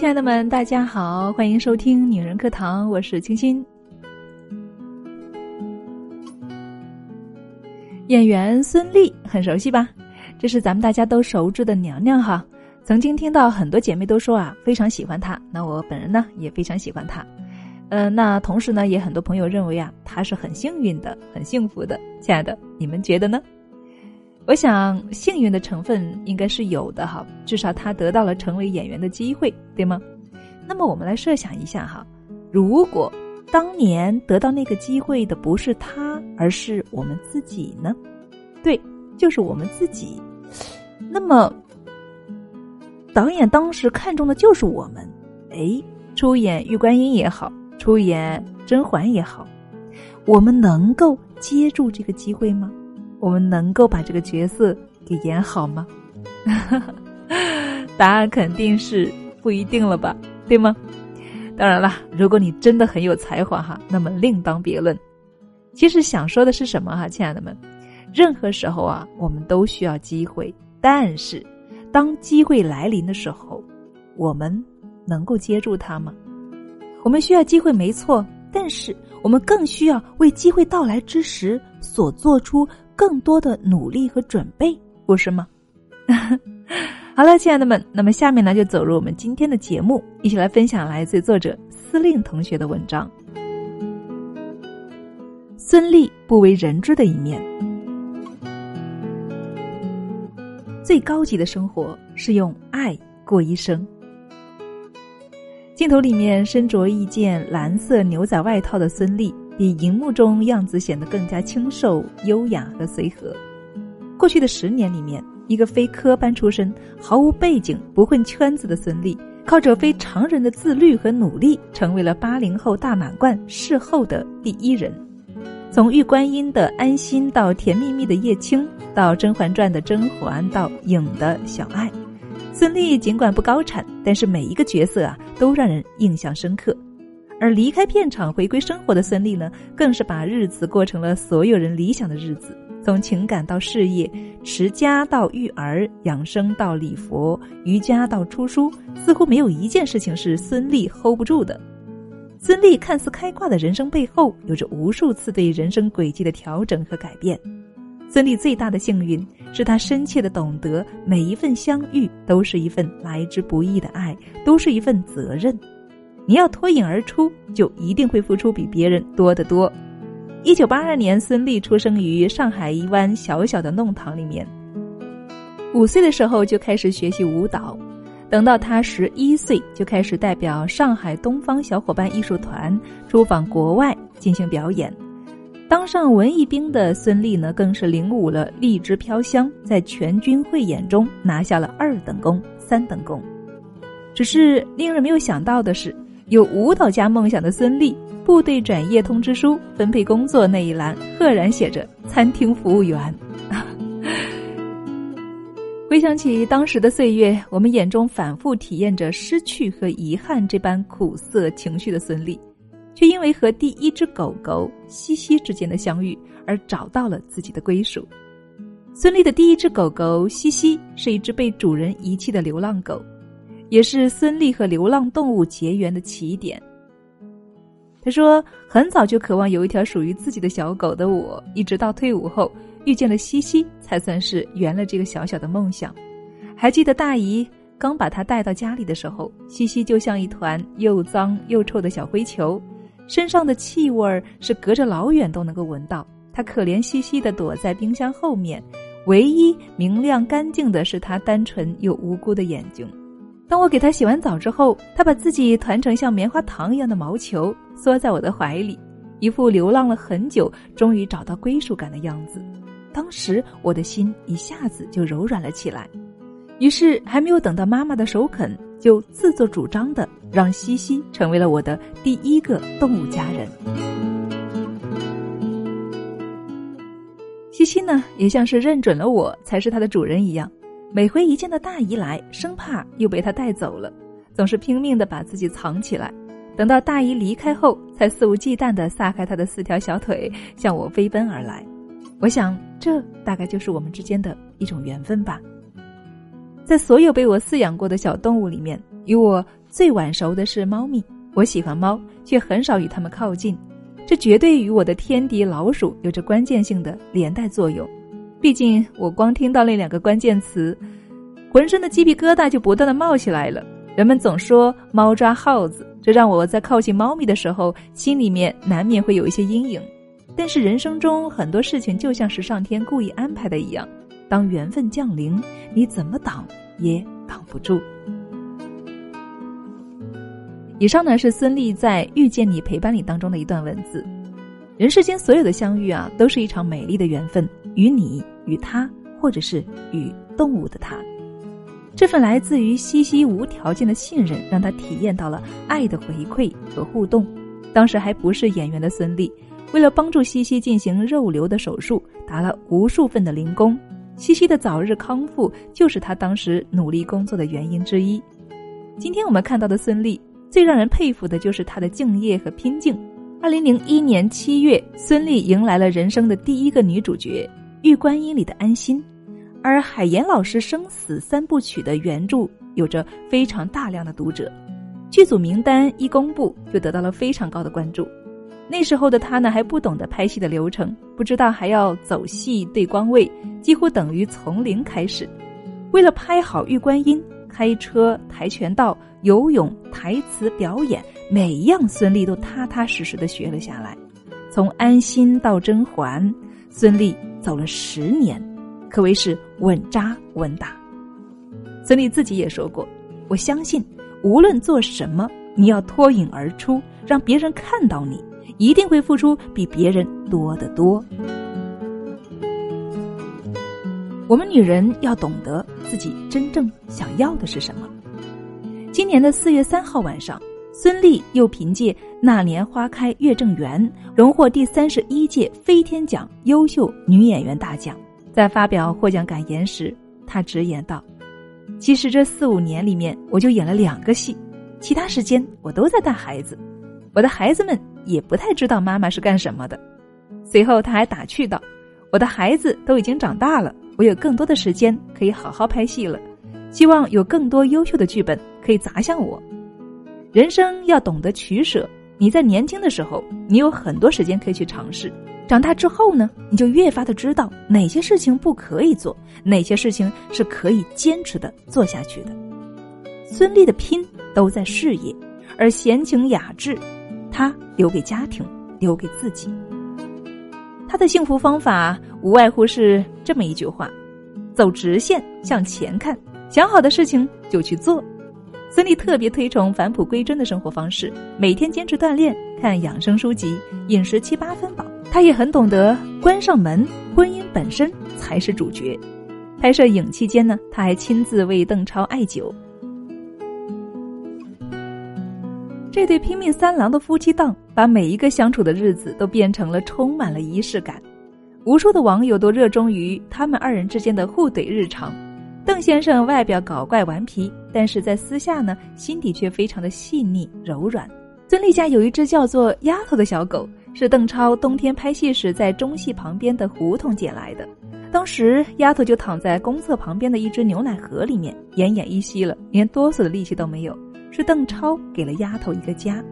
亲爱的们，大家好，欢迎收听女人课堂，我是清新。演员孙俪很熟悉吧？这是咱们大家都熟知的娘娘哈。曾经听到很多姐妹都说啊，非常喜欢她。那我本人呢，也非常喜欢她。嗯，那同时呢，也很多朋友认为啊，她是很幸运的，很幸福的。亲爱的，你们觉得呢？我想幸运的成分应该是有的哈，至少他得到了成为演员的机会，对吗？那么我们来设想一下哈，如果当年得到那个机会的不是他，而是我们自己呢？对，就是我们自己。那么导演当时看中的就是我们，哎，出演玉观音也好，出演甄嬛也好，我们能够接住这个机会吗？我们能够把这个角色给演好吗？答案肯定是不一定了吧，对吗？当然了，如果你真的很有才华哈，那么另当别论。其实想说的是什么哈，亲爱的们，任何时候啊，我们都需要机会，但是当机会来临的时候，我们能够接住它吗？我们需要机会没错，但是我们更需要为机会到来之时所做出。更多的努力和准备，不是吗？好了，亲爱的们，那么下面呢，就走入我们今天的节目，一起来分享来自作者司令同学的文章。孙俪不为人知的一面。最高级的生活是用爱过一生。镜头里面身着一件蓝色牛仔外套的孙俪。比荧幕中样子显得更加清瘦、优雅和随和。过去的十年里面，一个非科班出身、毫无背景、不混圈子的孙俪，靠着非常人的自律和努力，成为了八零后大满贯事后的第一人。从玉观音的安心，到甜蜜蜜的叶青，到甄嬛传的甄嬛，到影的小爱，孙俪尽管不高产，但是每一个角色啊，都让人印象深刻。而离开片场回归生活的孙俪呢，更是把日子过成了所有人理想的日子。从情感到事业，持家到育儿，养生到礼佛，瑜伽到出书，似乎没有一件事情是孙俪 hold 不住的。孙俪看似开挂的人生背后，有着无数次对人生轨迹的调整和改变。孙俪最大的幸运，是她深切的懂得，每一份相遇都是一份来之不易的爱，都是一份责任。你要脱颖而出，就一定会付出比别人多得多。一九八二年，孙俪出生于上海一湾小小的弄堂里面。五岁的时候就开始学习舞蹈，等到她十一岁，就开始代表上海东方小伙伴艺术团出访国外进行表演。当上文艺兵的孙俪呢，更是领舞了《荔枝飘香》，在全军汇演中拿下了二等功、三等功。只是令人没有想到的是。有舞蹈家梦想的孙俪，部队转业通知书分配工作那一栏赫然写着餐厅服务员。回想起当时的岁月，我们眼中反复体验着失去和遗憾这般苦涩情绪的孙俪，却因为和第一只狗狗西西之间的相遇而找到了自己的归属。孙俪的第一只狗狗西西是一只被主人遗弃的流浪狗。也是孙俪和流浪动物结缘的起点。他说：“很早就渴望有一条属于自己的小狗的我，一直到退伍后遇见了西西，才算是圆了这个小小的梦想。还记得大姨刚把它带到家里的时候，西西就像一团又脏又臭的小灰球，身上的气味是隔着老远都能够闻到。他可怜兮兮的躲在冰箱后面，唯一明亮干净的是他单纯又无辜的眼睛。”当我给他洗完澡之后，他把自己团成像棉花糖一样的毛球，缩在我的怀里，一副流浪了很久，终于找到归属感的样子。当时我的心一下子就柔软了起来，于是还没有等到妈妈的首肯，就自作主张的让西西成为了我的第一个动物家人。西西呢，也像是认准了我才是它的主人一样。每回一见到大姨来，生怕又被她带走了，总是拼命的把自己藏起来。等到大姨离开后，才肆无忌惮的撒开她的四条小腿，向我飞奔而来。我想，这大概就是我们之间的一种缘分吧。在所有被我饲养过的小动物里面，与我最晚熟的是猫咪。我喜欢猫，却很少与它们靠近，这绝对与我的天敌老鼠有着关键性的连带作用。毕竟，我光听到那两个关键词，浑身的鸡皮疙瘩就不断的冒起来了。人们总说猫抓耗子，这让我在靠近猫咪的时候，心里面难免会有一些阴影。但是人生中很多事情就像是上天故意安排的一样，当缘分降临，你怎么挡也挡不住。以上呢是孙俪在《遇见你陪伴你》当中的一段文字。人世间所有的相遇啊，都是一场美丽的缘分，与你、与他，或者是与动物的他。这份来自于西西无条件的信任，让他体验到了爱的回馈和互动。当时还不是演员的孙俪，为了帮助西西进行肉瘤的手术，打了无数份的零工。西西的早日康复，就是他当时努力工作的原因之一。今天我们看到的孙俪。最让人佩服的就是她的敬业和拼劲。二零零一年七月，孙俪迎来了人生的第一个女主角《玉观音》里的安心，而海岩老师《生死三部曲》的原著有着非常大量的读者，剧组名单一公布就得到了非常高的关注。那时候的他呢还不懂得拍戏的流程，不知道还要走戏对光位，几乎等于从零开始。为了拍好《玉观音》。开车、跆拳道、游泳、台词表演，每一样孙俪都踏踏实实的学了下来。从安心到甄嬛，孙俪走了十年，可谓是稳扎稳打。孙俪自己也说过：“我相信，无论做什么，你要脱颖而出，让别人看到你，一定会付出比别人多得多。”我们女人要懂得自己真正想要的是什么。今年的四月三号晚上，孙俪又凭借《那年花开月正圆》荣获第三十一届飞天奖优秀女演员大奖。在发表获奖感言时，她直言道：“其实这四五年里面，我就演了两个戏，其他时间我都在带孩子。我的孩子们也不太知道妈妈是干什么的。”随后，他还打趣道：“我的孩子都已经长大了。”我有更多的时间可以好好拍戏了，希望有更多优秀的剧本可以砸向我。人生要懂得取舍，你在年轻的时候，你有很多时间可以去尝试；长大之后呢，你就越发的知道哪些事情不可以做，哪些事情是可以坚持的做下去的。孙俪的拼都在事业，而闲情雅致，她留给家庭，留给自己。他的幸福方法无外乎是这么一句话：走直线向前看，想好的事情就去做。孙俪特别推崇返璞归真的生活方式，每天坚持锻炼、看养生书籍、饮食七八分饱。她也很懂得关上门，婚姻本身才是主角。拍摄影期间呢，她还亲自为邓超艾灸。这对拼命三郎的夫妻档，把每一个相处的日子都变成了充满了仪式感。无数的网友都热衷于他们二人之间的互怼日常。邓先生外表搞怪顽皮，但是在私下呢，心底却非常的细腻柔软。孙俪家有一只叫做丫头的小狗，是邓超冬天拍戏时在中戏旁边的胡同捡来的。当时丫头就躺在公厕旁边的一只牛奶盒里面，奄奄一息了，连哆嗦的力气都没有。是邓超给了丫头一个家。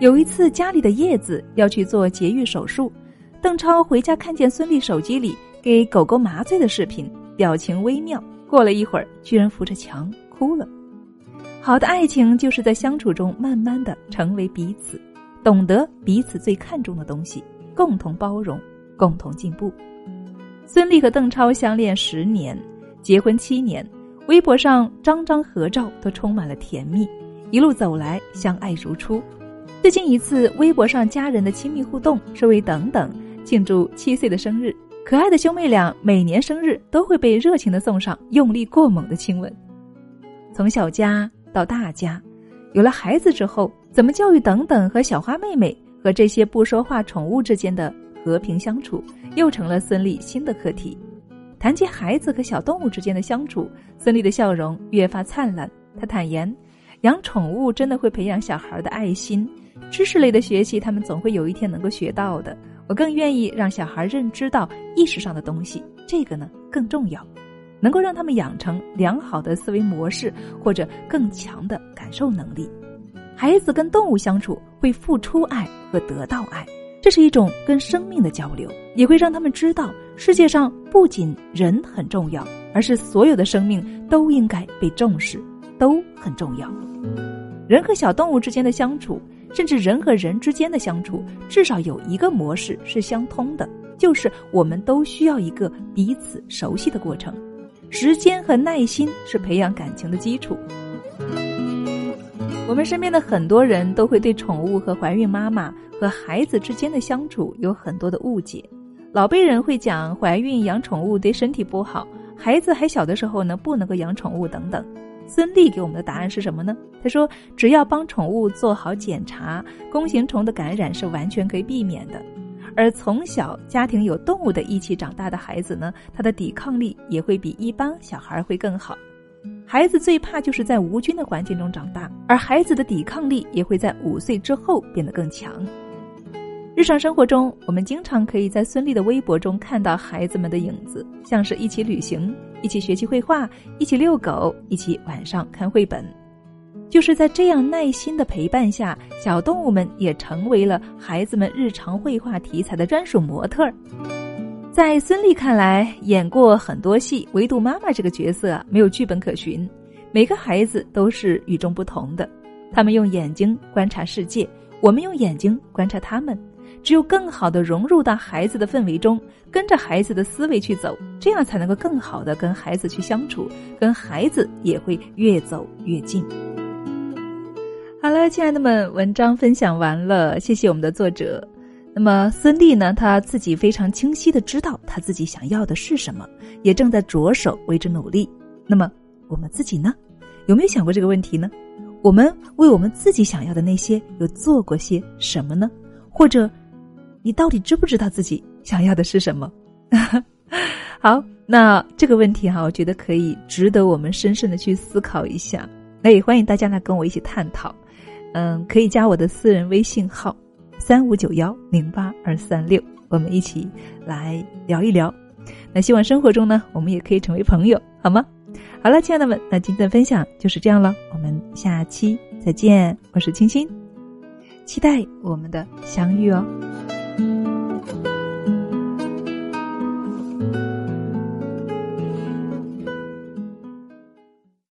有一次家里的叶子要去做节育手术，邓超回家看见孙俪手机里给狗狗麻醉的视频，表情微妙。过了一会儿，居然扶着墙哭了。好的爱情就是在相处中慢慢的成为彼此，懂得彼此最看重的东西，共同包容，共同进步。孙俪和邓超相恋十年，结婚七年，微博上张张合照都充满了甜蜜。一路走来，相爱如初。最近一次微博上家人的亲密互动，是为等等庆祝七岁的生日。可爱的兄妹俩每年生日都会被热情的送上用力过猛的亲吻。从小家到大家，有了孩子之后，怎么教育等等和小花妹妹和这些不说话宠物之间的和平相处，又成了孙俪新的课题。谈及孩子和小动物之间的相处，孙俪的笑容越发灿烂。她坦言。养宠物真的会培养小孩的爱心，知识类的学习他们总会有一天能够学到的。我更愿意让小孩认知到意识上的东西，这个呢更重要，能够让他们养成良好的思维模式或者更强的感受能力。孩子跟动物相处会付出爱和得到爱，这是一种跟生命的交流，也会让他们知道世界上不仅人很重要，而是所有的生命都应该被重视，都很重要。人和小动物之间的相处，甚至人和人之间的相处，至少有一个模式是相通的，就是我们都需要一个彼此熟悉的过程。时间和耐心是培养感情的基础。我们身边的很多人都会对宠物和怀孕妈妈和孩子之间的相处有很多的误解。老辈人会讲怀孕养宠物对身体不好，孩子还小的时候呢不能够养宠物等等。孙俪给我们的答案是什么呢？他说：“只要帮宠物做好检查，弓形虫的感染是完全可以避免的。”而从小家庭有动物的一起长大的孩子呢，他的抵抗力也会比一般小孩会更好。孩子最怕就是在无菌的环境中长大，而孩子的抵抗力也会在五岁之后变得更强。日常生活中，我们经常可以在孙俪的微博中看到孩子们的影子，像是一起旅行、一起学习绘画、一起遛狗、一起晚上看绘本。就是在这样耐心的陪伴下，小动物们也成为了孩子们日常绘画题材的专属模特儿。在孙俪看来，演过很多戏，唯独妈妈这个角色没有剧本可循。每个孩子都是与众不同的，他们用眼睛观察世界，我们用眼睛观察他们。只有更好的融入到孩子的氛围中，跟着孩子的思维去走，这样才能够更好的跟孩子去相处，跟孩子也会越走越近。好了，亲爱的们，文章分享完了，谢谢我们的作者。那么孙俪呢？她自己非常清晰的知道她自己想要的是什么，也正在着手为之努力。那么我们自己呢？有没有想过这个问题呢？我们为我们自己想要的那些有做过些什么呢？或者，你到底知不知道自己想要的是什么？好，那这个问题哈，我觉得可以值得我们深深的去思考一下。那也欢迎大家来跟我一起探讨。嗯，可以加我的私人微信号，三五九幺零八二三六，我们一起来聊一聊。那希望生活中呢，我们也可以成为朋友，好吗？好了，亲爱的们，那今天的分享就是这样了，我们下期再见。我是清新，期待我们的相遇哦。